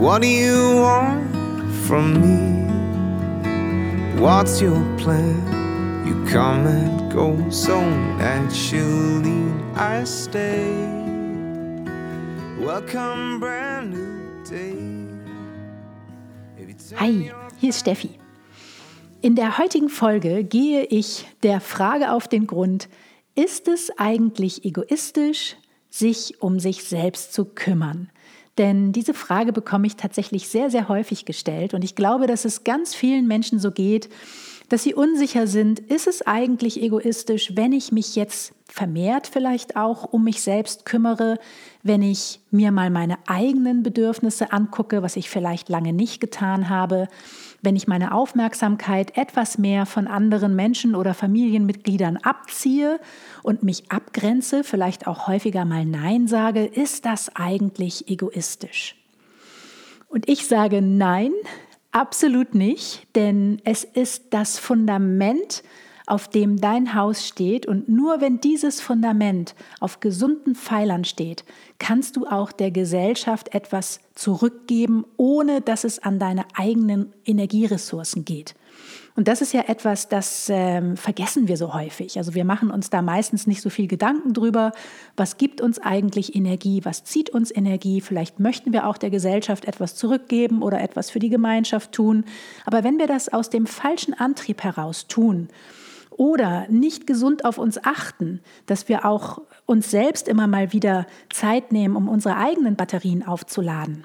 What do you want from me? What's your plan? You come and go so naturally. I stay. Welcome, brand new day. Hi, hier ist Steffi. In der heutigen Folge gehe ich der Frage auf den Grund, ist es eigentlich egoistisch, sich um sich selbst zu kümmern? Denn diese Frage bekomme ich tatsächlich sehr, sehr häufig gestellt. Und ich glaube, dass es ganz vielen Menschen so geht, dass sie unsicher sind, ist es eigentlich egoistisch, wenn ich mich jetzt vermehrt vielleicht auch um mich selbst kümmere, wenn ich mir mal meine eigenen Bedürfnisse angucke, was ich vielleicht lange nicht getan habe, wenn ich meine Aufmerksamkeit etwas mehr von anderen Menschen oder Familienmitgliedern abziehe und mich abgrenze, vielleicht auch häufiger mal Nein sage, ist das eigentlich egoistisch? Und ich sage Nein, absolut nicht, denn es ist das Fundament, auf dem dein Haus steht. Und nur wenn dieses Fundament auf gesunden Pfeilern steht, kannst du auch der Gesellschaft etwas zurückgeben, ohne dass es an deine eigenen Energieressourcen geht. Und das ist ja etwas, das ähm, vergessen wir so häufig. Also wir machen uns da meistens nicht so viel Gedanken drüber, was gibt uns eigentlich Energie, was zieht uns Energie. Vielleicht möchten wir auch der Gesellschaft etwas zurückgeben oder etwas für die Gemeinschaft tun. Aber wenn wir das aus dem falschen Antrieb heraus tun, oder nicht gesund auf uns achten, dass wir auch uns selbst immer mal wieder Zeit nehmen, um unsere eigenen Batterien aufzuladen,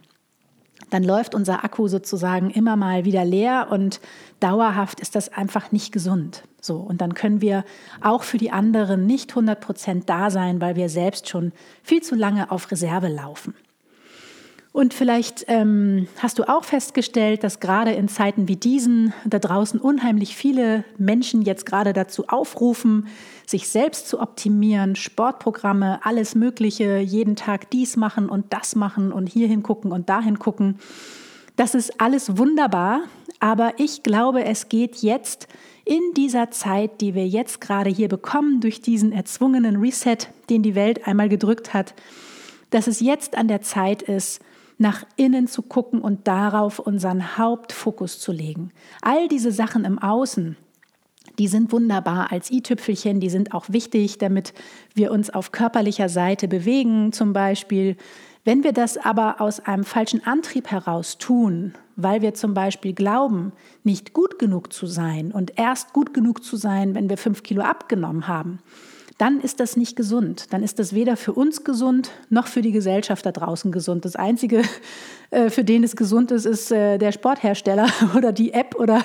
dann läuft unser Akku sozusagen immer mal wieder leer und dauerhaft ist das einfach nicht gesund. So, und dann können wir auch für die anderen nicht 100 Prozent da sein, weil wir selbst schon viel zu lange auf Reserve laufen. Und vielleicht ähm, hast du auch festgestellt, dass gerade in Zeiten wie diesen da draußen unheimlich viele Menschen jetzt gerade dazu aufrufen, sich selbst zu optimieren, Sportprogramme, alles Mögliche, jeden Tag dies machen und das machen und hierhin gucken und dahin gucken. Das ist alles wunderbar, aber ich glaube, es geht jetzt in dieser Zeit, die wir jetzt gerade hier bekommen, durch diesen erzwungenen Reset, den die Welt einmal gedrückt hat, dass es jetzt an der Zeit ist, nach innen zu gucken und darauf unseren Hauptfokus zu legen. All diese Sachen im Außen, die sind wunderbar als i-Tüpfelchen, die sind auch wichtig, damit wir uns auf körperlicher Seite bewegen zum Beispiel. Wenn wir das aber aus einem falschen Antrieb heraus tun, weil wir zum Beispiel glauben, nicht gut genug zu sein und erst gut genug zu sein, wenn wir fünf Kilo abgenommen haben, dann ist das nicht gesund. Dann ist das weder für uns gesund noch für die Gesellschaft da draußen gesund. Das Einzige, äh, für den es gesund ist, ist äh, der Sporthersteller oder die App oder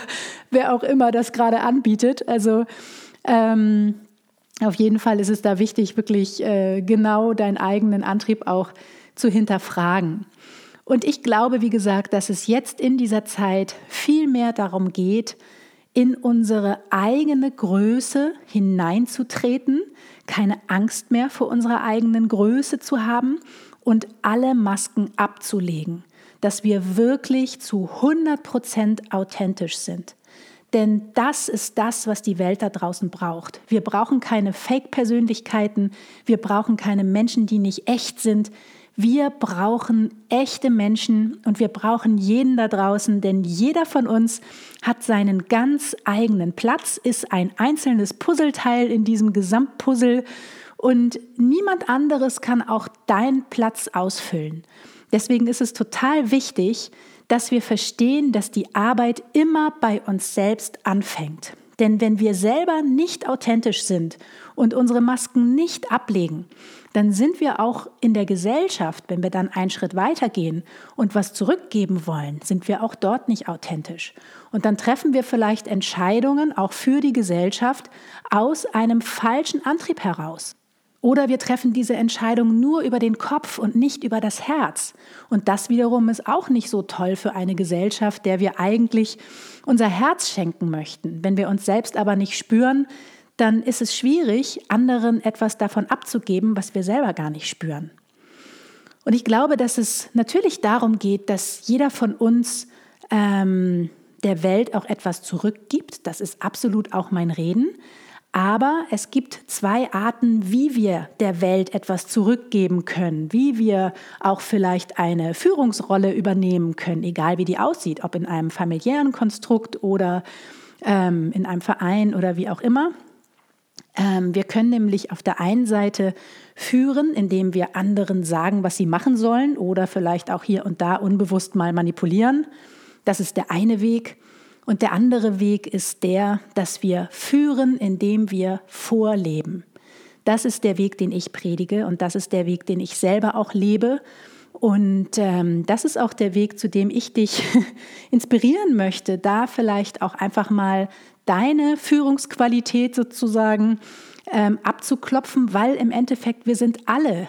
wer auch immer das gerade anbietet. Also ähm, auf jeden Fall ist es da wichtig, wirklich äh, genau deinen eigenen Antrieb auch zu hinterfragen. Und ich glaube, wie gesagt, dass es jetzt in dieser Zeit viel mehr darum geht, in unsere eigene Größe hineinzutreten, keine Angst mehr vor unserer eigenen Größe zu haben und alle Masken abzulegen, dass wir wirklich zu 100 Prozent authentisch sind. Denn das ist das, was die Welt da draußen braucht. Wir brauchen keine Fake-Persönlichkeiten, wir brauchen keine Menschen, die nicht echt sind. Wir brauchen echte Menschen und wir brauchen jeden da draußen, denn jeder von uns hat seinen ganz eigenen Platz, ist ein einzelnes Puzzleteil in diesem Gesamtpuzzle und niemand anderes kann auch deinen Platz ausfüllen. Deswegen ist es total wichtig, dass wir verstehen, dass die Arbeit immer bei uns selbst anfängt. Denn wenn wir selber nicht authentisch sind und unsere Masken nicht ablegen, dann sind wir auch in der Gesellschaft, wenn wir dann einen Schritt weitergehen und was zurückgeben wollen, sind wir auch dort nicht authentisch. Und dann treffen wir vielleicht Entscheidungen auch für die Gesellschaft aus einem falschen Antrieb heraus. Oder wir treffen diese Entscheidung nur über den Kopf und nicht über das Herz. Und das wiederum ist auch nicht so toll für eine Gesellschaft, der wir eigentlich unser Herz schenken möchten. Wenn wir uns selbst aber nicht spüren, dann ist es schwierig, anderen etwas davon abzugeben, was wir selber gar nicht spüren. Und ich glaube, dass es natürlich darum geht, dass jeder von uns ähm, der Welt auch etwas zurückgibt. Das ist absolut auch mein Reden. Aber es gibt zwei Arten, wie wir der Welt etwas zurückgeben können, wie wir auch vielleicht eine Führungsrolle übernehmen können, egal wie die aussieht, ob in einem familiären Konstrukt oder ähm, in einem Verein oder wie auch immer. Ähm, wir können nämlich auf der einen Seite führen, indem wir anderen sagen, was sie machen sollen oder vielleicht auch hier und da unbewusst mal manipulieren. Das ist der eine Weg. Und der andere Weg ist der, dass wir führen, indem wir vorleben. Das ist der Weg, den ich predige und das ist der Weg, den ich selber auch lebe. Und ähm, das ist auch der Weg, zu dem ich dich inspirieren möchte, da vielleicht auch einfach mal deine Führungsqualität sozusagen ähm, abzuklopfen, weil im Endeffekt wir sind alle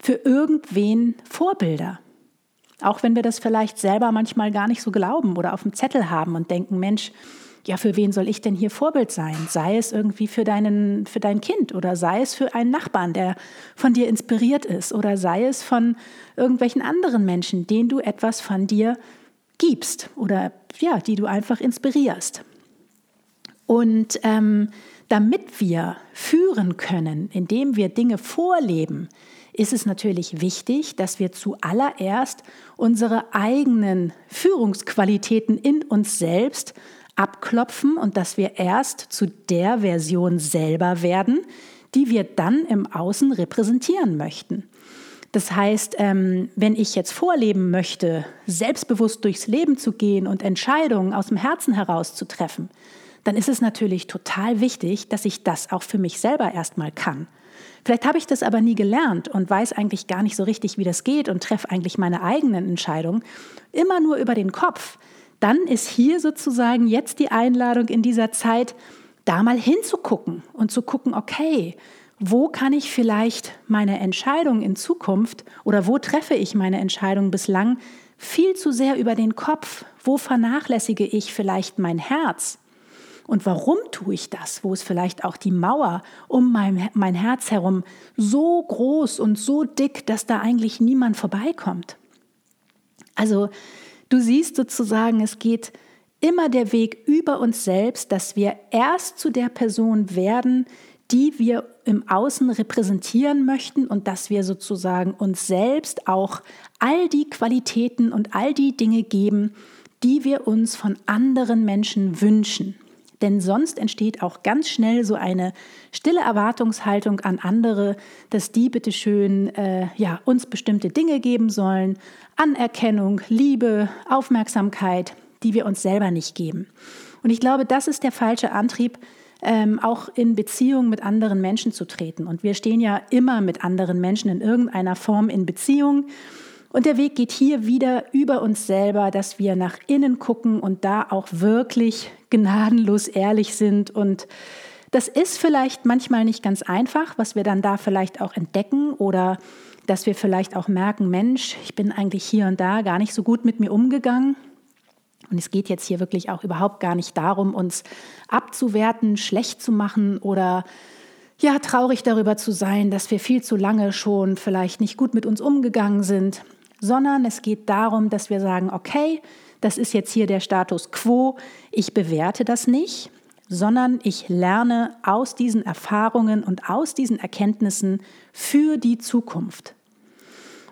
für irgendwen Vorbilder. Auch wenn wir das vielleicht selber manchmal gar nicht so glauben oder auf dem Zettel haben und denken, Mensch, ja, für wen soll ich denn hier Vorbild sein? Sei es irgendwie für, deinen, für dein Kind oder sei es für einen Nachbarn, der von dir inspiriert ist oder sei es von irgendwelchen anderen Menschen, denen du etwas von dir gibst oder ja, die du einfach inspirierst. Und ähm, damit wir führen können, indem wir Dinge vorleben, ist es natürlich wichtig, dass wir zuallererst unsere eigenen Führungsqualitäten in uns selbst abklopfen und dass wir erst zu der Version selber werden, die wir dann im Außen repräsentieren möchten. Das heißt, ähm, wenn ich jetzt vorleben möchte, selbstbewusst durchs Leben zu gehen und Entscheidungen aus dem Herzen heraus zu treffen, dann ist es natürlich total wichtig, dass ich das auch für mich selber erstmal kann. Vielleicht habe ich das aber nie gelernt und weiß eigentlich gar nicht so richtig, wie das geht und treffe eigentlich meine eigenen Entscheidungen immer nur über den Kopf. Dann ist hier sozusagen jetzt die Einladung in dieser Zeit, da mal hinzugucken und zu gucken, okay, wo kann ich vielleicht meine Entscheidung in Zukunft oder wo treffe ich meine Entscheidung bislang viel zu sehr über den Kopf? Wo vernachlässige ich vielleicht mein Herz? Und warum tue ich das? Wo ist vielleicht auch die Mauer um mein, mein Herz herum so groß und so dick, dass da eigentlich niemand vorbeikommt? Also du siehst sozusagen, es geht immer der Weg über uns selbst, dass wir erst zu der Person werden, die wir im Außen repräsentieren möchten und dass wir sozusagen uns selbst auch all die Qualitäten und all die Dinge geben, die wir uns von anderen Menschen wünschen. Denn sonst entsteht auch ganz schnell so eine stille Erwartungshaltung an andere, dass die bitteschön äh, ja, uns bestimmte Dinge geben sollen, Anerkennung, Liebe, Aufmerksamkeit, die wir uns selber nicht geben. Und ich glaube, das ist der falsche Antrieb, ähm, auch in Beziehung mit anderen Menschen zu treten. Und wir stehen ja immer mit anderen Menschen in irgendeiner Form in Beziehung. Und der Weg geht hier wieder über uns selber, dass wir nach innen gucken und da auch wirklich gnadenlos ehrlich sind. Und das ist vielleicht manchmal nicht ganz einfach, was wir dann da vielleicht auch entdecken oder dass wir vielleicht auch merken, Mensch, ich bin eigentlich hier und da gar nicht so gut mit mir umgegangen. Und es geht jetzt hier wirklich auch überhaupt gar nicht darum, uns abzuwerten, schlecht zu machen oder ja, traurig darüber zu sein, dass wir viel zu lange schon vielleicht nicht gut mit uns umgegangen sind, sondern es geht darum, dass wir sagen, okay, das ist jetzt hier der Status quo, ich bewerte das nicht, sondern ich lerne aus diesen Erfahrungen und aus diesen Erkenntnissen für die Zukunft.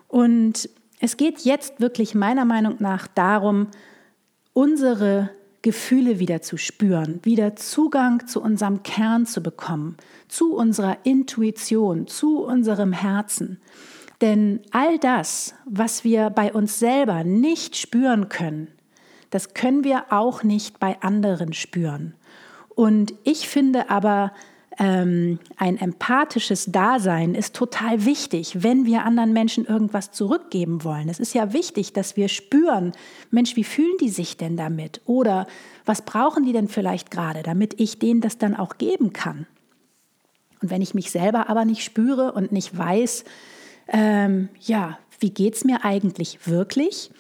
Und es geht jetzt wirklich meiner Meinung nach darum, unsere Gefühle wieder zu spüren, wieder Zugang zu unserem Kern zu bekommen, zu unserer Intuition, zu unserem Herzen. Denn all das, was wir bei uns selber nicht spüren können, das können wir auch nicht bei anderen spüren. Und ich finde aber, ähm, ein empathisches Dasein ist total wichtig, wenn wir anderen Menschen irgendwas zurückgeben wollen. Es ist ja wichtig, dass wir spüren, Mensch, wie fühlen die sich denn damit? Oder was brauchen die denn vielleicht gerade, damit ich denen das dann auch geben kann? Und wenn ich mich selber aber nicht spüre und nicht weiß, ähm, ja, wie geht es mir eigentlich wirklich,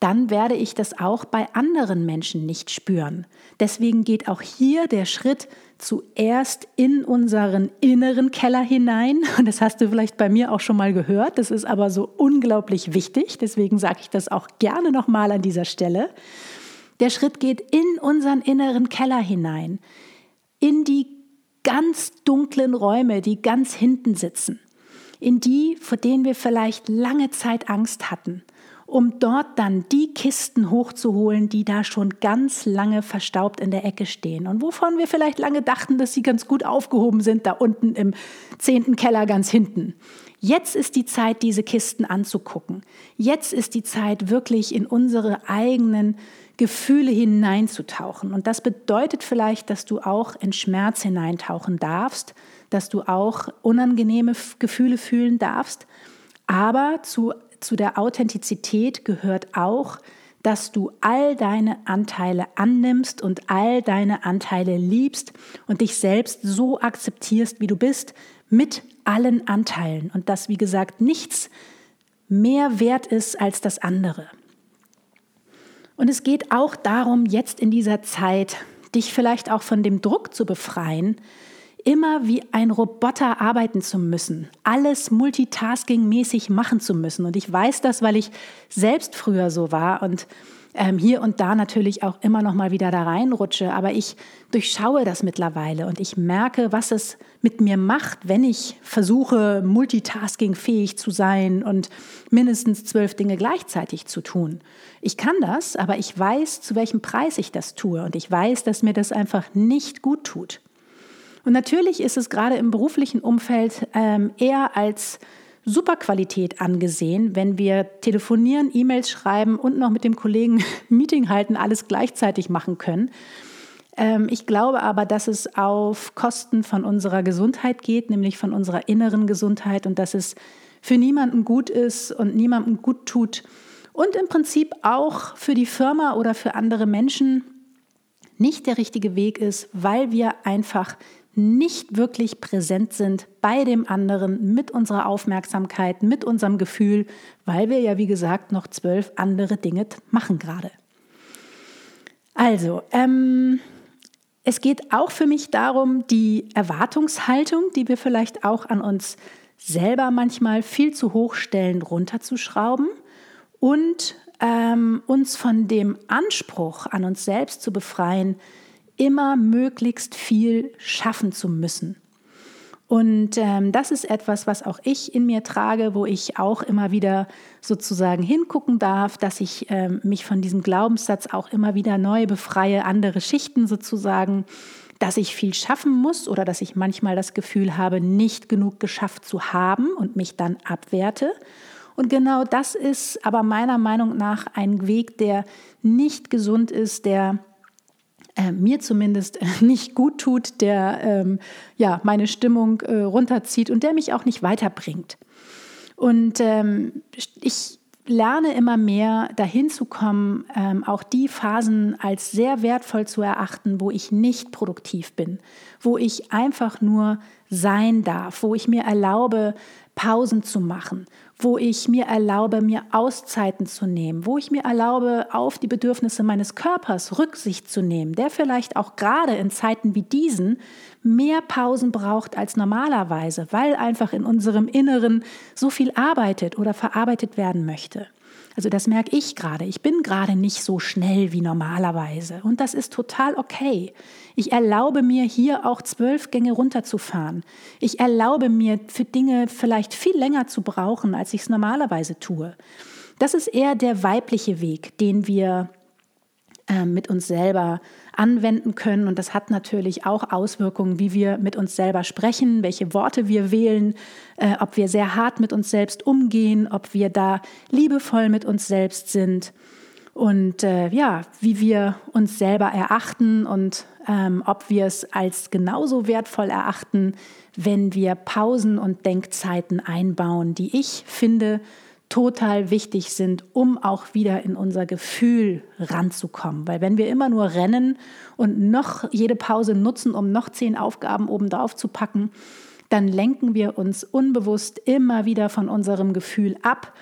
dann werde ich das auch bei anderen Menschen nicht spüren. Deswegen geht auch hier der Schritt zuerst in unseren inneren Keller hinein. Und das hast du vielleicht bei mir auch schon mal gehört. Das ist aber so unglaublich wichtig. Deswegen sage ich das auch gerne nochmal an dieser Stelle. Der Schritt geht in unseren inneren Keller hinein, in die ganz dunklen Räume, die ganz hinten sitzen, in die, vor denen wir vielleicht lange Zeit Angst hatten, um dort dann die Kisten hochzuholen, die da schon ganz lange verstaubt in der Ecke stehen und wovon wir vielleicht lange dachten, dass sie ganz gut aufgehoben sind, da unten im zehnten Keller ganz hinten. Jetzt ist die Zeit, diese Kisten anzugucken. Jetzt ist die Zeit, wirklich in unsere eigenen Gefühle hineinzutauchen. Und das bedeutet vielleicht, dass du auch in Schmerz hineintauchen darfst, dass du auch unangenehme Gefühle fühlen darfst. Aber zu, zu der Authentizität gehört auch, dass du all deine Anteile annimmst und all deine Anteile liebst und dich selbst so akzeptierst, wie du bist, mit allen Anteilen. Und dass, wie gesagt, nichts mehr wert ist als das andere. Und es geht auch darum, jetzt in dieser Zeit dich vielleicht auch von dem Druck zu befreien, immer wie ein Roboter arbeiten zu müssen, alles multitasking-mäßig machen zu müssen. Und ich weiß das, weil ich selbst früher so war und ähm, hier und da natürlich auch immer noch mal wieder da reinrutsche. Aber ich durchschaue das mittlerweile und ich merke, was es mit mir macht, wenn ich versuche, multitaskingfähig zu sein und mindestens zwölf Dinge gleichzeitig zu tun. Ich kann das, aber ich weiß, zu welchem Preis ich das tue und ich weiß, dass mir das einfach nicht gut tut. Und natürlich ist es gerade im beruflichen Umfeld ähm, eher als Superqualität angesehen, wenn wir telefonieren, E-Mails schreiben und noch mit dem Kollegen Meeting halten, alles gleichzeitig machen können. Ähm, ich glaube aber, dass es auf Kosten von unserer Gesundheit geht, nämlich von unserer inneren Gesundheit und dass es für niemanden gut ist und niemandem gut tut und im Prinzip auch für die Firma oder für andere Menschen nicht der richtige Weg ist, weil wir einfach nicht wirklich präsent sind bei dem anderen mit unserer Aufmerksamkeit, mit unserem Gefühl, weil wir ja, wie gesagt, noch zwölf andere Dinge machen gerade. Also, ähm, es geht auch für mich darum, die Erwartungshaltung, die wir vielleicht auch an uns selber manchmal viel zu hoch stellen, runterzuschrauben und ähm, uns von dem Anspruch an uns selbst zu befreien, immer möglichst viel schaffen zu müssen. Und ähm, das ist etwas, was auch ich in mir trage, wo ich auch immer wieder sozusagen hingucken darf, dass ich ähm, mich von diesem Glaubenssatz auch immer wieder neu befreie, andere Schichten sozusagen, dass ich viel schaffen muss oder dass ich manchmal das Gefühl habe, nicht genug geschafft zu haben und mich dann abwerte. Und genau das ist aber meiner Meinung nach ein Weg, der nicht gesund ist, der äh, mir zumindest nicht gut tut, der ähm, ja, meine Stimmung äh, runterzieht und der mich auch nicht weiterbringt. Und ähm, ich lerne immer mehr dahin zu kommen, ähm, auch die Phasen als sehr wertvoll zu erachten, wo ich nicht produktiv bin, wo ich einfach nur sein darf, wo ich mir erlaube, Pausen zu machen, wo ich mir erlaube, mir Auszeiten zu nehmen, wo ich mir erlaube, auf die Bedürfnisse meines Körpers Rücksicht zu nehmen, der vielleicht auch gerade in Zeiten wie diesen mehr Pausen braucht als normalerweise, weil einfach in unserem Inneren so viel arbeitet oder verarbeitet werden möchte. Also das merke ich gerade. Ich bin gerade nicht so schnell wie normalerweise. Und das ist total okay. Ich erlaube mir hier auch zwölf Gänge runterzufahren. Ich erlaube mir für Dinge vielleicht viel länger zu brauchen, als ich es normalerweise tue. Das ist eher der weibliche Weg, den wir äh, mit uns selber anwenden können. Und das hat natürlich auch Auswirkungen, wie wir mit uns selber sprechen, welche Worte wir wählen, äh, ob wir sehr hart mit uns selbst umgehen, ob wir da liebevoll mit uns selbst sind und äh, ja, wie wir uns selber erachten und ähm, ob wir es als genauso wertvoll erachten, wenn wir Pausen und Denkzeiten einbauen, die ich finde, total wichtig sind, um auch wieder in unser Gefühl ranzukommen. Weil wenn wir immer nur rennen und noch jede Pause nutzen, um noch zehn Aufgaben obendrauf zu packen, dann lenken wir uns unbewusst immer wieder von unserem Gefühl ab.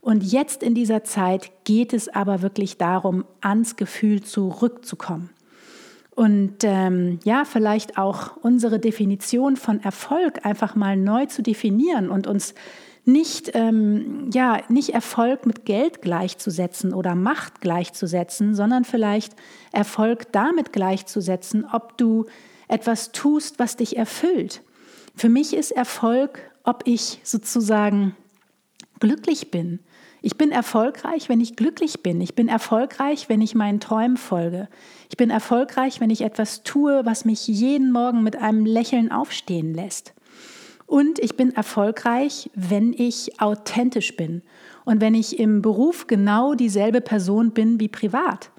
Und jetzt in dieser Zeit geht es aber wirklich darum, ans Gefühl zurückzukommen. Und ähm, ja, vielleicht auch unsere Definition von Erfolg einfach mal neu zu definieren und uns nicht, ähm, ja, nicht Erfolg mit Geld gleichzusetzen oder Macht gleichzusetzen, sondern vielleicht Erfolg damit gleichzusetzen, ob du etwas tust, was dich erfüllt. Für mich ist Erfolg, ob ich sozusagen glücklich bin. Ich bin erfolgreich, wenn ich glücklich bin. Ich bin erfolgreich, wenn ich meinen Träumen folge. Ich bin erfolgreich, wenn ich etwas tue, was mich jeden Morgen mit einem Lächeln aufstehen lässt. Und ich bin erfolgreich, wenn ich authentisch bin und wenn ich im Beruf genau dieselbe Person bin wie privat.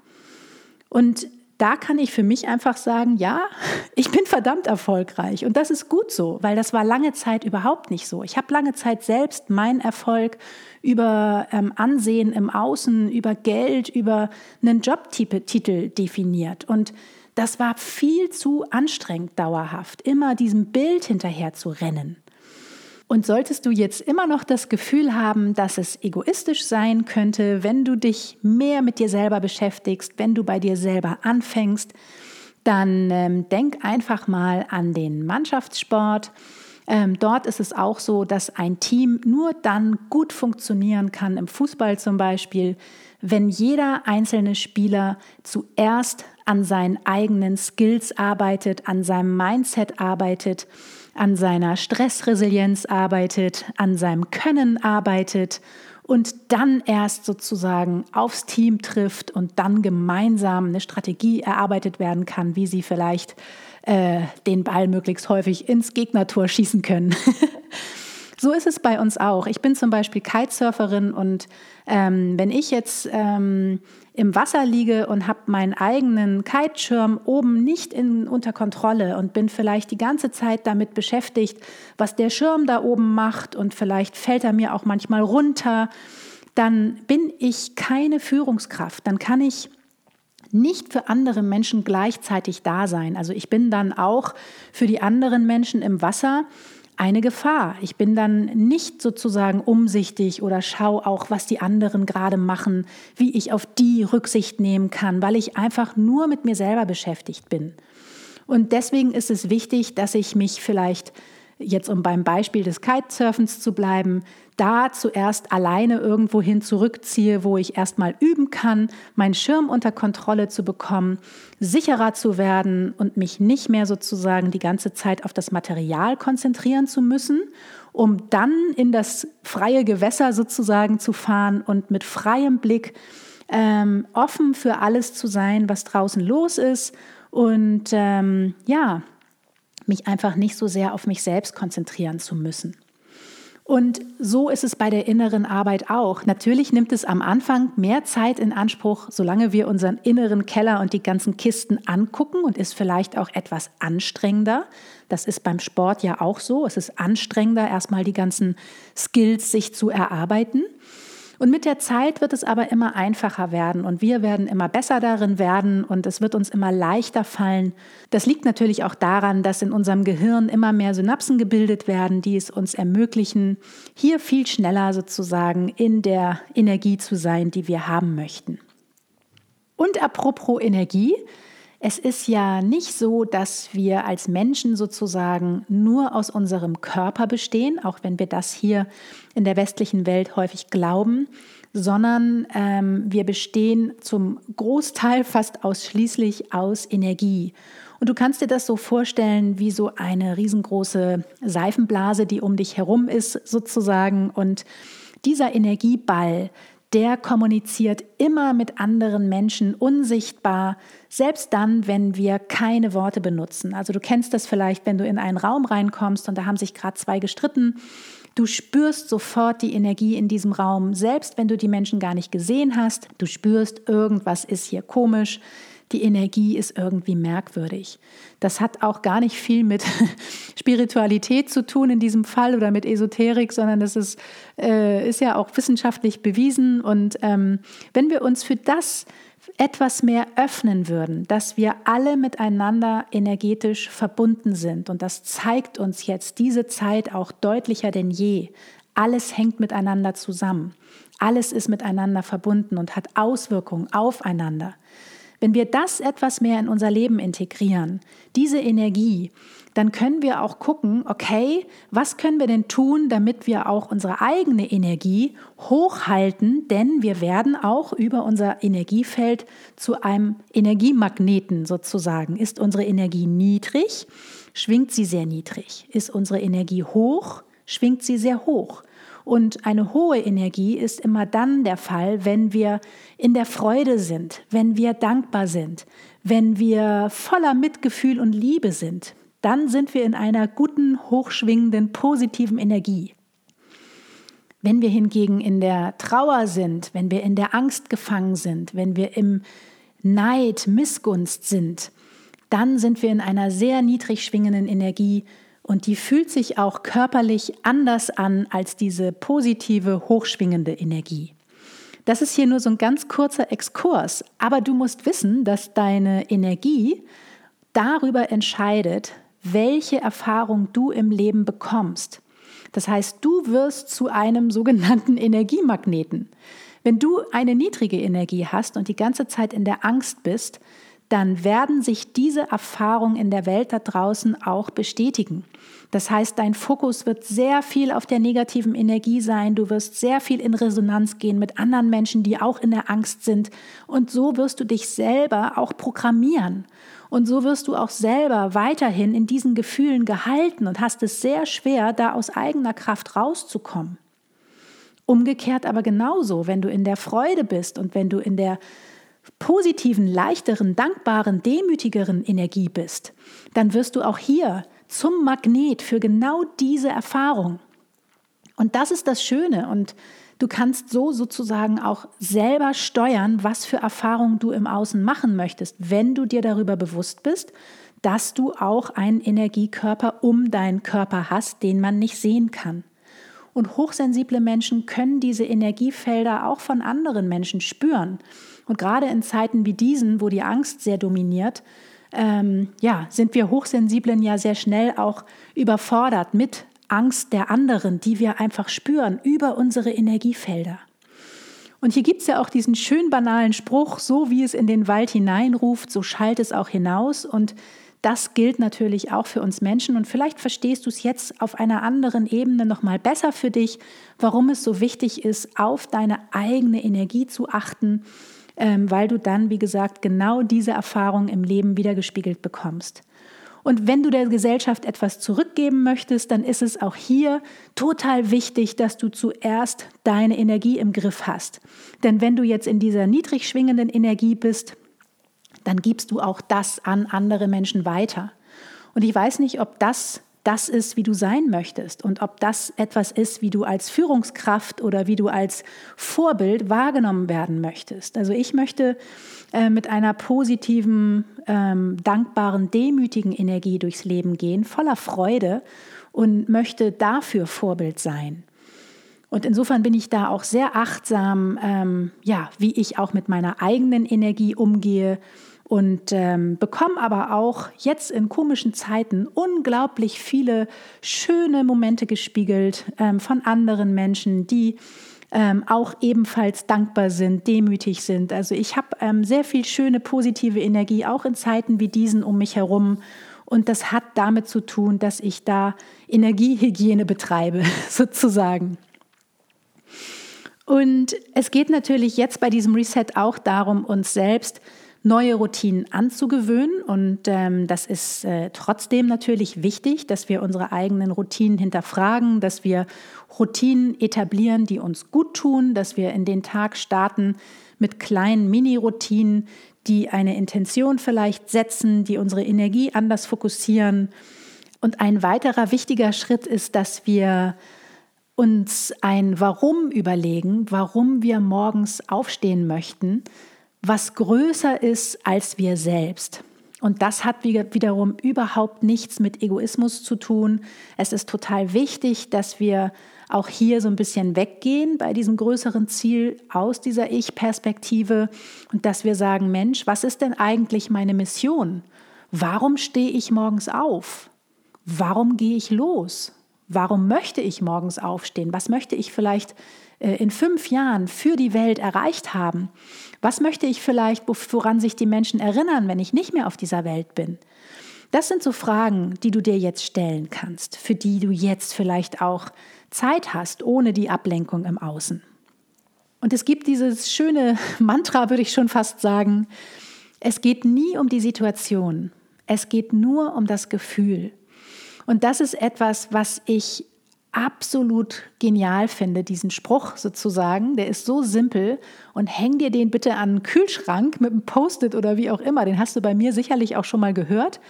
Und da kann ich für mich einfach sagen, ja, ich bin verdammt erfolgreich und das ist gut so, weil das war lange Zeit überhaupt nicht so. Ich habe lange Zeit selbst meinen Erfolg über ähm, Ansehen im Außen, über Geld, über einen Jobtitel definiert und das war viel zu anstrengend dauerhaft, immer diesem Bild hinterher zu rennen. Und solltest du jetzt immer noch das Gefühl haben, dass es egoistisch sein könnte, wenn du dich mehr mit dir selber beschäftigst, wenn du bei dir selber anfängst, dann ähm, denk einfach mal an den Mannschaftssport. Ähm, dort ist es auch so, dass ein Team nur dann gut funktionieren kann, im Fußball zum Beispiel, wenn jeder einzelne Spieler zuerst an seinen eigenen Skills arbeitet, an seinem Mindset arbeitet an seiner Stressresilienz arbeitet, an seinem Können arbeitet und dann erst sozusagen aufs Team trifft und dann gemeinsam eine Strategie erarbeitet werden kann, wie sie vielleicht äh, den Ball möglichst häufig ins Gegnertor schießen können. So ist es bei uns auch. Ich bin zum Beispiel Kitesurferin und ähm, wenn ich jetzt ähm, im Wasser liege und habe meinen eigenen Kiteschirm oben nicht in, unter Kontrolle und bin vielleicht die ganze Zeit damit beschäftigt, was der Schirm da oben macht und vielleicht fällt er mir auch manchmal runter, dann bin ich keine Führungskraft. Dann kann ich nicht für andere Menschen gleichzeitig da sein. Also ich bin dann auch für die anderen Menschen im Wasser eine Gefahr. Ich bin dann nicht sozusagen umsichtig oder schaue auch, was die anderen gerade machen, wie ich auf die Rücksicht nehmen kann, weil ich einfach nur mit mir selber beschäftigt bin. Und deswegen ist es wichtig, dass ich mich vielleicht jetzt um beim Beispiel des Kitesurfens zu bleiben, da zuerst alleine irgendwohin zurückziehe, wo ich erstmal üben kann, meinen Schirm unter Kontrolle zu bekommen, sicherer zu werden und mich nicht mehr sozusagen die ganze Zeit auf das Material konzentrieren zu müssen, um dann in das freie Gewässer sozusagen zu fahren und mit freiem Blick ähm, offen für alles zu sein, was draußen los ist. Und ähm, ja, mich einfach nicht so sehr auf mich selbst konzentrieren zu müssen. Und so ist es bei der inneren Arbeit auch. Natürlich nimmt es am Anfang mehr Zeit in Anspruch, solange wir unseren inneren Keller und die ganzen Kisten angucken und ist vielleicht auch etwas anstrengender. Das ist beim Sport ja auch so. Es ist anstrengender, erstmal die ganzen Skills sich zu erarbeiten. Und mit der Zeit wird es aber immer einfacher werden und wir werden immer besser darin werden und es wird uns immer leichter fallen. Das liegt natürlich auch daran, dass in unserem Gehirn immer mehr Synapsen gebildet werden, die es uns ermöglichen, hier viel schneller sozusagen in der Energie zu sein, die wir haben möchten. Und apropos Energie, es ist ja nicht so, dass wir als Menschen sozusagen nur aus unserem Körper bestehen, auch wenn wir das hier in der westlichen Welt häufig glauben, sondern ähm, wir bestehen zum Großteil fast ausschließlich aus Energie. Und du kannst dir das so vorstellen wie so eine riesengroße Seifenblase, die um dich herum ist sozusagen. Und dieser Energieball, der kommuniziert immer mit anderen Menschen unsichtbar, selbst dann, wenn wir keine Worte benutzen. Also du kennst das vielleicht, wenn du in einen Raum reinkommst und da haben sich gerade zwei gestritten. Du spürst sofort die Energie in diesem Raum, selbst wenn du die Menschen gar nicht gesehen hast. Du spürst, irgendwas ist hier komisch die Energie ist irgendwie merkwürdig. Das hat auch gar nicht viel mit Spiritualität zu tun in diesem Fall oder mit Esoterik, sondern das ist, äh, ist ja auch wissenschaftlich bewiesen. Und ähm, wenn wir uns für das etwas mehr öffnen würden, dass wir alle miteinander energetisch verbunden sind. Und das zeigt uns jetzt diese Zeit auch deutlicher denn je. Alles hängt miteinander zusammen. Alles ist miteinander verbunden und hat Auswirkungen aufeinander. Wenn wir das etwas mehr in unser Leben integrieren, diese Energie, dann können wir auch gucken, okay, was können wir denn tun, damit wir auch unsere eigene Energie hochhalten, denn wir werden auch über unser Energiefeld zu einem Energiemagneten sozusagen. Ist unsere Energie niedrig, schwingt sie sehr niedrig. Ist unsere Energie hoch, schwingt sie sehr hoch. Und eine hohe Energie ist immer dann der Fall, wenn wir in der Freude sind, wenn wir dankbar sind, wenn wir voller Mitgefühl und Liebe sind. Dann sind wir in einer guten, hochschwingenden, positiven Energie. Wenn wir hingegen in der Trauer sind, wenn wir in der Angst gefangen sind, wenn wir im Neid, Missgunst sind, dann sind wir in einer sehr niedrig schwingenden Energie, und die fühlt sich auch körperlich anders an als diese positive, hochschwingende Energie. Das ist hier nur so ein ganz kurzer Exkurs, aber du musst wissen, dass deine Energie darüber entscheidet, welche Erfahrung du im Leben bekommst. Das heißt, du wirst zu einem sogenannten Energiemagneten. Wenn du eine niedrige Energie hast und die ganze Zeit in der Angst bist, dann werden sich diese Erfahrungen in der Welt da draußen auch bestätigen. Das heißt, dein Fokus wird sehr viel auf der negativen Energie sein. Du wirst sehr viel in Resonanz gehen mit anderen Menschen, die auch in der Angst sind. Und so wirst du dich selber auch programmieren. Und so wirst du auch selber weiterhin in diesen Gefühlen gehalten und hast es sehr schwer, da aus eigener Kraft rauszukommen. Umgekehrt aber genauso, wenn du in der Freude bist und wenn du in der positiven, leichteren, dankbaren, demütigeren Energie bist, dann wirst du auch hier zum Magnet für genau diese Erfahrung. Und das ist das Schöne und du kannst so sozusagen auch selber steuern, was für Erfahrungen du im Außen machen möchtest, wenn du dir darüber bewusst bist, dass du auch einen Energiekörper um deinen Körper hast, den man nicht sehen kann. Und hochsensible Menschen können diese Energiefelder auch von anderen Menschen spüren. Und gerade in Zeiten wie diesen, wo die Angst sehr dominiert, ähm, ja, sind wir Hochsensiblen ja sehr schnell auch überfordert mit Angst der anderen, die wir einfach spüren über unsere Energiefelder. Und hier gibt es ja auch diesen schön banalen Spruch, so wie es in den Wald hineinruft, so schallt es auch hinaus. Und das gilt natürlich auch für uns Menschen. Und vielleicht verstehst du es jetzt auf einer anderen Ebene nochmal besser für dich, warum es so wichtig ist, auf deine eigene Energie zu achten ähm, weil du dann, wie gesagt, genau diese Erfahrung im Leben wiedergespiegelt bekommst. Und wenn du der Gesellschaft etwas zurückgeben möchtest, dann ist es auch hier total wichtig, dass du zuerst deine Energie im Griff hast. Denn wenn du jetzt in dieser niedrig schwingenden Energie bist, dann gibst du auch das an andere Menschen weiter. Und ich weiß nicht, ob das das ist, wie du sein möchtest und ob das etwas ist, wie du als Führungskraft oder wie du als Vorbild wahrgenommen werden möchtest. Also ich möchte äh, mit einer positiven, ähm, dankbaren, demütigen Energie durchs Leben gehen, voller Freude und möchte dafür Vorbild sein. Und insofern bin ich da auch sehr achtsam, ähm, ja, wie ich auch mit meiner eigenen Energie umgehe und ähm, bekomme aber auch jetzt in komischen Zeiten unglaublich viele schöne Momente gespiegelt ähm, von anderen Menschen, die ähm, auch ebenfalls dankbar sind, demütig sind. Also ich habe ähm, sehr viel schöne positive Energie auch in Zeiten wie diesen um mich herum. Und das hat damit zu tun, dass ich da Energiehygiene betreibe, sozusagen. Und es geht natürlich jetzt bei diesem Reset auch darum, uns selbst neue Routinen anzugewöhnen. Und ähm, das ist äh, trotzdem natürlich wichtig, dass wir unsere eigenen Routinen hinterfragen, dass wir Routinen etablieren, die uns gut tun, dass wir in den Tag starten mit kleinen Mini-Routinen, die eine Intention vielleicht setzen, die unsere Energie anders fokussieren. Und ein weiterer wichtiger Schritt ist, dass wir uns ein Warum überlegen, warum wir morgens aufstehen möchten was größer ist als wir selbst. Und das hat wiederum überhaupt nichts mit Egoismus zu tun. Es ist total wichtig, dass wir auch hier so ein bisschen weggehen bei diesem größeren Ziel aus dieser Ich-Perspektive und dass wir sagen, Mensch, was ist denn eigentlich meine Mission? Warum stehe ich morgens auf? Warum gehe ich los? Warum möchte ich morgens aufstehen? Was möchte ich vielleicht äh, in fünf Jahren für die Welt erreicht haben? Was möchte ich vielleicht, woran sich die Menschen erinnern, wenn ich nicht mehr auf dieser Welt bin? Das sind so Fragen, die du dir jetzt stellen kannst, für die du jetzt vielleicht auch Zeit hast, ohne die Ablenkung im Außen. Und es gibt dieses schöne Mantra, würde ich schon fast sagen, es geht nie um die Situation, es geht nur um das Gefühl. Und das ist etwas, was ich absolut genial finde, diesen Spruch sozusagen. Der ist so simpel und häng dir den bitte an den Kühlschrank mit einem Post-it oder wie auch immer. Den hast du bei mir sicherlich auch schon mal gehört.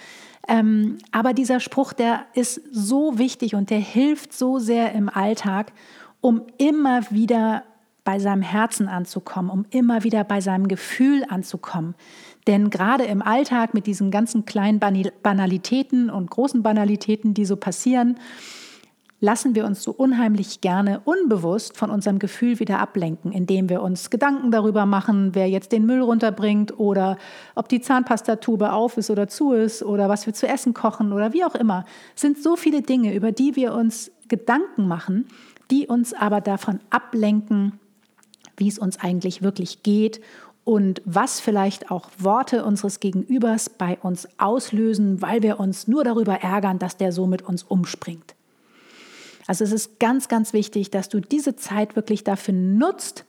Ähm, aber dieser Spruch, der ist so wichtig und der hilft so sehr im Alltag, um immer wieder bei seinem Herzen anzukommen, um immer wieder bei seinem Gefühl anzukommen. Denn gerade im Alltag mit diesen ganzen kleinen Banalitäten und großen Banalitäten, die so passieren, lassen wir uns so unheimlich gerne unbewusst von unserem Gefühl wieder ablenken, indem wir uns Gedanken darüber machen, wer jetzt den Müll runterbringt oder ob die Zahnpastatube auf ist oder zu ist oder was wir zu essen kochen oder wie auch immer. Es sind so viele Dinge, über die wir uns Gedanken machen, die uns aber davon ablenken, wie es uns eigentlich wirklich geht und was vielleicht auch Worte unseres Gegenübers bei uns auslösen, weil wir uns nur darüber ärgern, dass der so mit uns umspringt. Also es ist ganz, ganz wichtig, dass du diese Zeit wirklich dafür nutzt,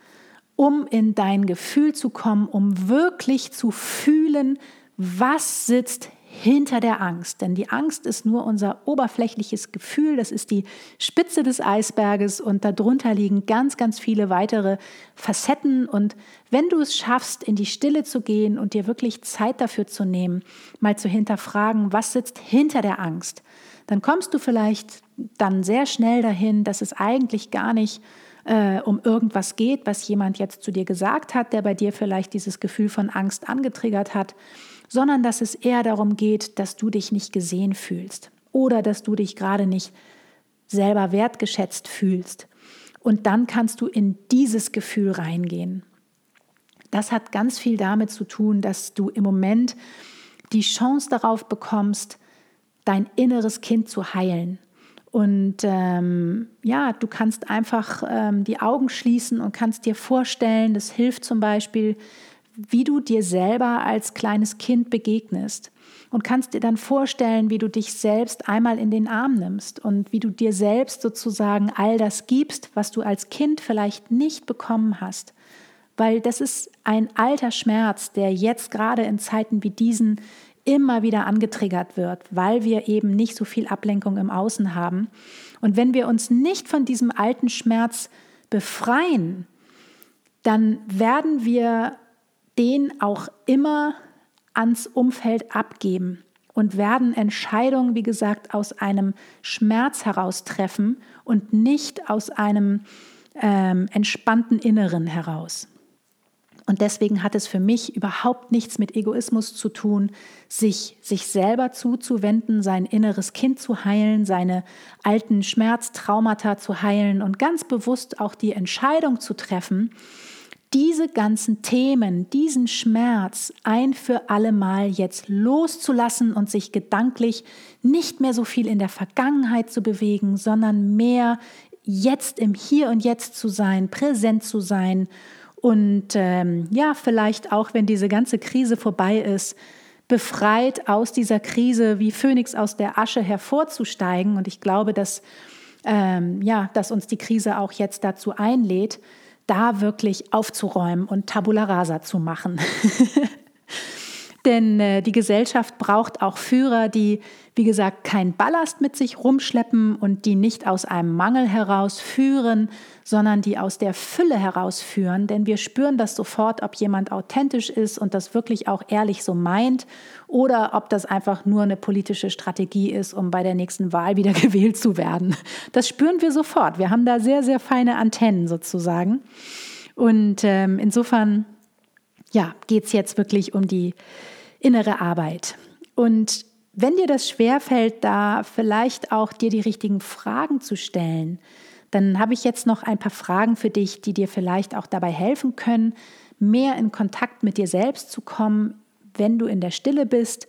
um in dein Gefühl zu kommen, um wirklich zu fühlen, was sitzt hinter der Angst. Denn die Angst ist nur unser oberflächliches Gefühl, das ist die Spitze des Eisberges und darunter liegen ganz, ganz viele weitere Facetten. Und wenn du es schaffst, in die Stille zu gehen und dir wirklich Zeit dafür zu nehmen, mal zu hinterfragen, was sitzt hinter der Angst, dann kommst du vielleicht dann sehr schnell dahin, dass es eigentlich gar nicht äh, um irgendwas geht, was jemand jetzt zu dir gesagt hat, der bei dir vielleicht dieses Gefühl von Angst angetriggert hat, sondern dass es eher darum geht, dass du dich nicht gesehen fühlst oder dass du dich gerade nicht selber wertgeschätzt fühlst. Und dann kannst du in dieses Gefühl reingehen. Das hat ganz viel damit zu tun, dass du im Moment die Chance darauf bekommst, dein inneres Kind zu heilen. Und ähm, ja, du kannst einfach ähm, die Augen schließen und kannst dir vorstellen, das hilft zum Beispiel, wie du dir selber als kleines Kind begegnest und kannst dir dann vorstellen, wie du dich selbst einmal in den Arm nimmst und wie du dir selbst sozusagen all das gibst, was du als Kind vielleicht nicht bekommen hast. Weil das ist ein alter Schmerz, der jetzt gerade in Zeiten wie diesen immer wieder angetriggert wird, weil wir eben nicht so viel Ablenkung im Außen haben. Und wenn wir uns nicht von diesem alten Schmerz befreien, dann werden wir den auch immer ans Umfeld abgeben und werden Entscheidungen, wie gesagt, aus einem Schmerz heraus treffen und nicht aus einem ähm, entspannten Inneren heraus. Und deswegen hat es für mich überhaupt nichts mit Egoismus zu tun, sich sich selber zuzuwenden, sein inneres Kind zu heilen, seine alten Schmerztraumata zu heilen und ganz bewusst auch die Entscheidung zu treffen, diese ganzen Themen, diesen Schmerz ein für alle Mal jetzt loszulassen und sich gedanklich nicht mehr so viel in der Vergangenheit zu bewegen, sondern mehr jetzt im Hier und Jetzt zu sein, präsent zu sein und ähm, ja, vielleicht auch, wenn diese ganze Krise vorbei ist, befreit aus dieser Krise wie Phönix aus der Asche hervorzusteigen. Und ich glaube, dass, ähm, ja, dass uns die Krise auch jetzt dazu einlädt, da wirklich aufzuräumen und Tabula rasa zu machen. Denn äh, die Gesellschaft braucht auch Führer, die, wie gesagt, kein Ballast mit sich rumschleppen und die nicht aus einem Mangel heraus führen, sondern die aus der Fülle heraus führen. Denn wir spüren das sofort, ob jemand authentisch ist und das wirklich auch ehrlich so meint oder ob das einfach nur eine politische Strategie ist, um bei der nächsten Wahl wieder gewählt zu werden. Das spüren wir sofort. Wir haben da sehr, sehr feine Antennen sozusagen. Und ähm, insofern ja, geht es jetzt wirklich um die innere Arbeit. Und wenn dir das schwerfällt, da vielleicht auch dir die richtigen Fragen zu stellen, dann habe ich jetzt noch ein paar Fragen für dich, die dir vielleicht auch dabei helfen können, mehr in Kontakt mit dir selbst zu kommen, wenn du in der Stille bist.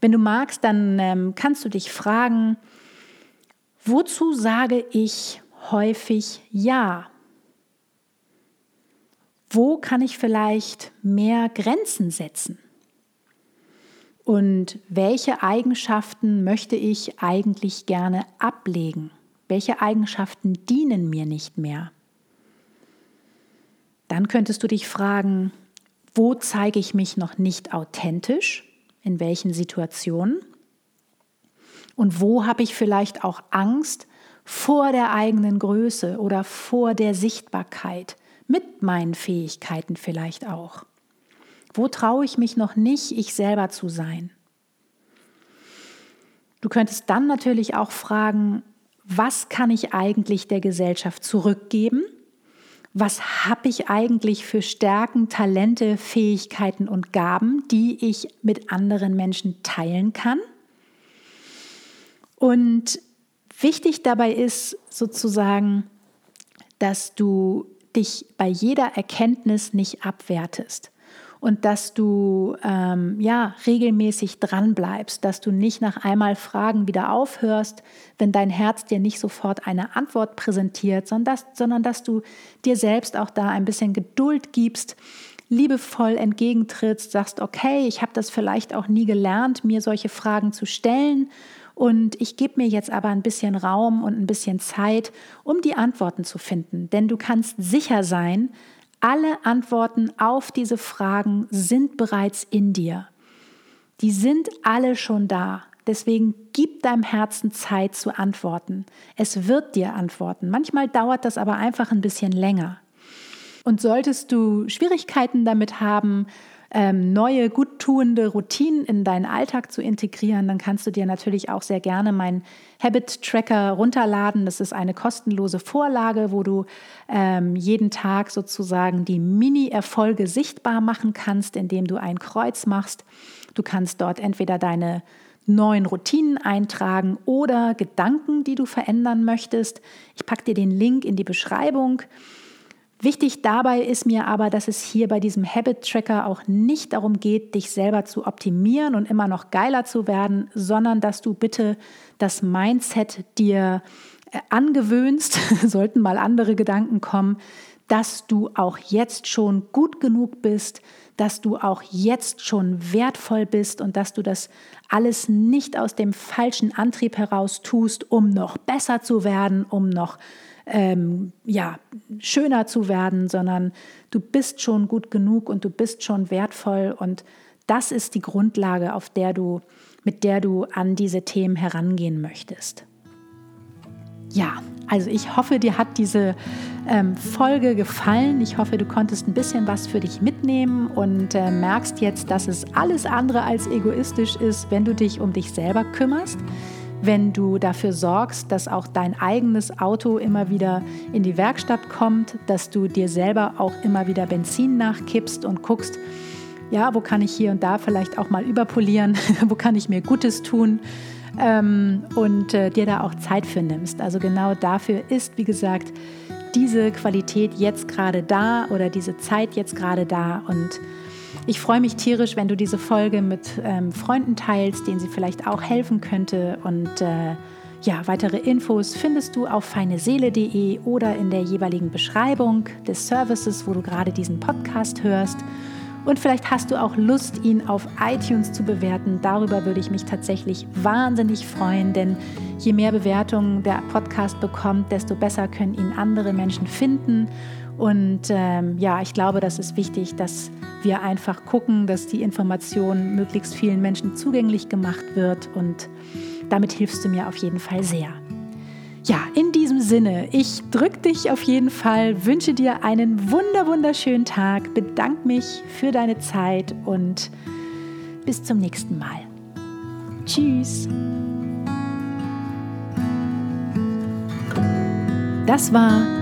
Wenn du magst, dann ähm, kannst du dich fragen, wozu sage ich häufig Ja? Wo kann ich vielleicht mehr Grenzen setzen? Und welche Eigenschaften möchte ich eigentlich gerne ablegen? Welche Eigenschaften dienen mir nicht mehr? Dann könntest du dich fragen, wo zeige ich mich noch nicht authentisch? In welchen Situationen? Und wo habe ich vielleicht auch Angst vor der eigenen Größe oder vor der Sichtbarkeit mit meinen Fähigkeiten vielleicht auch? Wo traue ich mich noch nicht, ich selber zu sein? Du könntest dann natürlich auch fragen, was kann ich eigentlich der Gesellschaft zurückgeben? Was habe ich eigentlich für Stärken, Talente, Fähigkeiten und Gaben, die ich mit anderen Menschen teilen kann? Und wichtig dabei ist sozusagen, dass du dich bei jeder Erkenntnis nicht abwertest und dass du ähm, ja regelmäßig dran bleibst, dass du nicht nach einmal Fragen wieder aufhörst, wenn dein Herz dir nicht sofort eine Antwort präsentiert, sondern dass, sondern dass du dir selbst auch da ein bisschen Geduld gibst, liebevoll entgegentrittst, sagst, okay, ich habe das vielleicht auch nie gelernt, mir solche Fragen zu stellen. Und ich gebe mir jetzt aber ein bisschen Raum und ein bisschen Zeit, um die Antworten zu finden. Denn du kannst sicher sein, alle Antworten auf diese Fragen sind bereits in dir. Die sind alle schon da. Deswegen gib deinem Herzen Zeit zu antworten. Es wird dir antworten. Manchmal dauert das aber einfach ein bisschen länger. Und solltest du Schwierigkeiten damit haben, ähm, neue, guttuende Routinen in deinen Alltag zu integrieren, dann kannst du dir natürlich auch sehr gerne meinen Habit Tracker runterladen. Das ist eine kostenlose Vorlage, wo du ähm, jeden Tag sozusagen die Mini-Erfolge sichtbar machen kannst, indem du ein Kreuz machst. Du kannst dort entweder deine neuen Routinen eintragen oder Gedanken, die du verändern möchtest. Ich packe dir den Link in die Beschreibung. Wichtig dabei ist mir aber, dass es hier bei diesem Habit Tracker auch nicht darum geht, dich selber zu optimieren und immer noch geiler zu werden, sondern dass du bitte das Mindset dir äh, angewöhnst, sollten mal andere Gedanken kommen, dass du auch jetzt schon gut genug bist, dass du auch jetzt schon wertvoll bist und dass du das alles nicht aus dem falschen Antrieb heraus tust, um noch besser zu werden, um noch ähm, ja, schöner zu werden, sondern du bist schon gut genug und du bist schon wertvoll und das ist die Grundlage, auf der du, mit der du an diese Themen herangehen möchtest. Ja, also ich hoffe, dir hat diese ähm, Folge gefallen. Ich hoffe, du konntest ein bisschen was für dich mitnehmen und äh, merkst jetzt, dass es alles andere als egoistisch ist, wenn du dich um dich selber kümmerst wenn du dafür sorgst, dass auch dein eigenes Auto immer wieder in die Werkstatt kommt, dass du dir selber auch immer wieder Benzin nachkippst und guckst, ja, wo kann ich hier und da vielleicht auch mal überpolieren, wo kann ich mir Gutes tun? Ähm, und äh, dir da auch Zeit für nimmst. Also genau dafür ist, wie gesagt, diese Qualität jetzt gerade da oder diese Zeit jetzt gerade da. Und ich freue mich tierisch, wenn du diese Folge mit ähm, Freunden teilst, denen sie vielleicht auch helfen könnte. Und äh, ja, weitere Infos findest du auf feineseele.de oder in der jeweiligen Beschreibung des Services, wo du gerade diesen Podcast hörst. Und vielleicht hast du auch Lust, ihn auf iTunes zu bewerten. Darüber würde ich mich tatsächlich wahnsinnig freuen, denn je mehr Bewertungen der Podcast bekommt, desto besser können ihn andere Menschen finden. Und ähm, ja, ich glaube, das ist wichtig, dass wir einfach gucken, dass die Information möglichst vielen Menschen zugänglich gemacht wird. Und damit hilfst du mir auf jeden Fall sehr. Ja, in diesem Sinne, ich drücke dich auf jeden Fall, wünsche dir einen wunder wunderschönen Tag, bedanke mich für deine Zeit und bis zum nächsten Mal. Tschüss. Das war